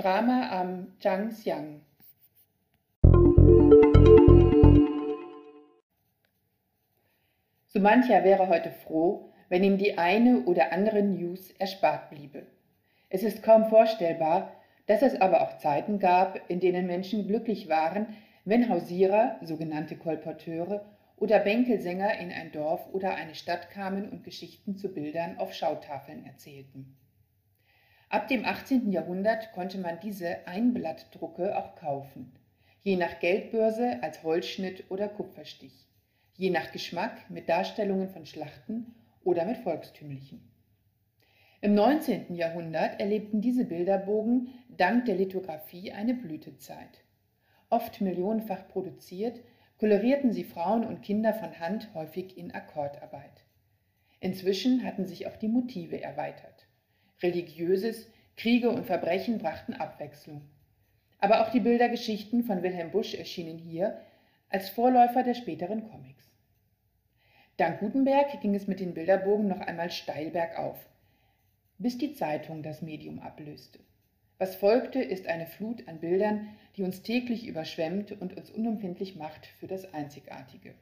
Drama am Zhangjiang So mancher wäre heute froh, wenn ihm die eine oder andere News erspart bliebe. Es ist kaum vorstellbar, dass es aber auch Zeiten gab, in denen Menschen glücklich waren, wenn Hausierer, sogenannte Kolporteure oder Bänkelsänger in ein Dorf oder eine Stadt kamen und Geschichten zu Bildern auf Schautafeln erzählten. Ab dem 18. Jahrhundert konnte man diese Einblattdrucke auch kaufen, je nach Geldbörse als Holzschnitt oder Kupferstich, je nach Geschmack mit Darstellungen von Schlachten oder mit volkstümlichen. Im 19. Jahrhundert erlebten diese Bilderbogen dank der Lithografie eine Blütezeit. Oft millionenfach produziert, kolorierten sie Frauen und Kinder von Hand häufig in Akkordarbeit. Inzwischen hatten sich auch die Motive erweitert. Religiöses, Kriege und Verbrechen brachten Abwechslung. Aber auch die Bildergeschichten von Wilhelm Busch erschienen hier als Vorläufer der späteren Comics. Dank Gutenberg ging es mit den Bilderbogen noch einmal steil bergauf, bis die Zeitung das Medium ablöste. Was folgte, ist eine Flut an Bildern, die uns täglich überschwemmt und uns unempfindlich macht für das Einzigartige.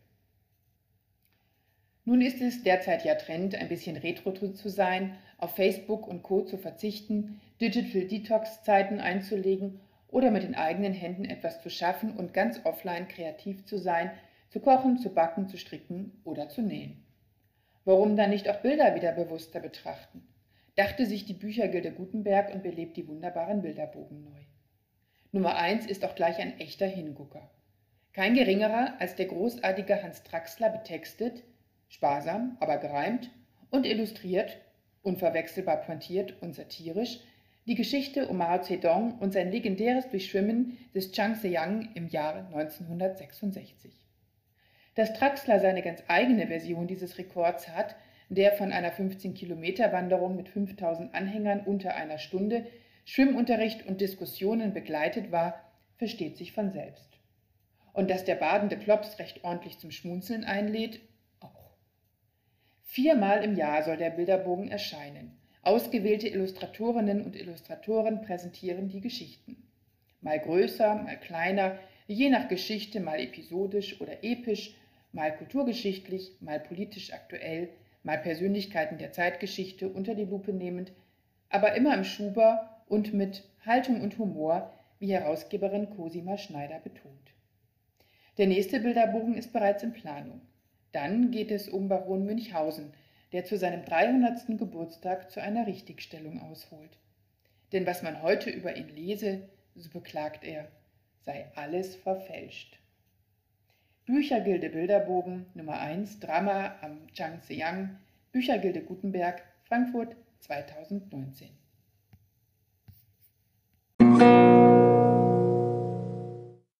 Nun ist es derzeit ja Trend, ein bisschen retro zu sein, auf Facebook und Co. zu verzichten, Digital Detox Zeiten einzulegen oder mit den eigenen Händen etwas zu schaffen und ganz offline kreativ zu sein, zu kochen, zu backen, zu stricken oder zu nähen. Warum dann nicht auch Bilder wieder bewusster betrachten? Dachte sich die Büchergilde Gutenberg und belebt die wunderbaren Bilderbogen neu. Nummer eins ist auch gleich ein echter Hingucker. Kein geringerer als der großartige Hans Traxler betextet, sparsam, aber gereimt und illustriert, unverwechselbar pointiert und satirisch, die Geschichte um Mao Zedong und sein legendäres Durchschwimmen des Zhangjiang im Jahre 1966. Dass Traxler seine ganz eigene Version dieses Rekords hat, der von einer 15-Kilometer-Wanderung mit 5000 Anhängern unter einer Stunde, Schwimmunterricht und Diskussionen begleitet war, versteht sich von selbst. Und dass der badende Klops recht ordentlich zum Schmunzeln einlädt, Viermal im Jahr soll der Bilderbogen erscheinen. Ausgewählte Illustratorinnen und Illustratoren präsentieren die Geschichten. Mal größer, mal kleiner, je nach Geschichte, mal episodisch oder episch, mal kulturgeschichtlich, mal politisch aktuell, mal Persönlichkeiten der Zeitgeschichte unter die Lupe nehmend, aber immer im Schuber und mit Haltung und Humor, wie Herausgeberin Cosima Schneider betont. Der nächste Bilderbogen ist bereits in Planung. Dann geht es um Baron Münchhausen, der zu seinem 300. Geburtstag zu einer Richtigstellung ausholt. Denn was man heute über ihn lese, so beklagt er, sei alles verfälscht. Büchergilde Bilderbogen Nummer 1 Drama am Zhangjiang Büchergilde Gutenberg Frankfurt 2019